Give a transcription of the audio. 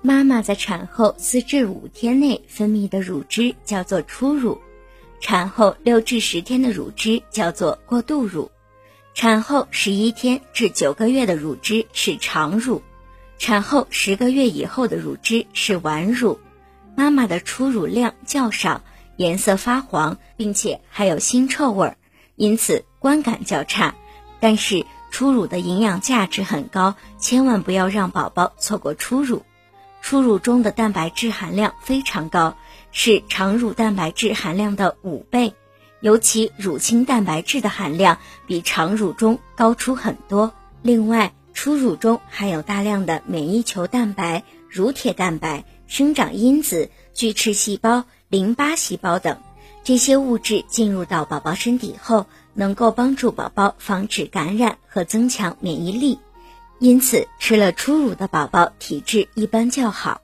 妈妈在产后四至五天内分泌的乳汁叫做初乳，产后六至十天的乳汁叫做过渡乳，产后十一天至九个月的乳汁是常乳，产后十个月以后的乳汁是晚乳。妈妈的初乳量较少，颜色发黄，并且还有腥臭味儿，因此观感较差。但是初乳的营养价值很高，千万不要让宝宝错过初乳。初乳中的蛋白质含量非常高，是常乳蛋白质含量的五倍，尤其乳清蛋白质的含量比常乳中高出很多。另外，初乳中含有大量的免疫球蛋白、乳铁蛋白、生长因子、巨噬细胞、淋巴细胞等，这些物质进入到宝宝身体后，能够帮助宝宝防止感染和增强免疫力。因此，吃了初乳的宝宝体质一般较好。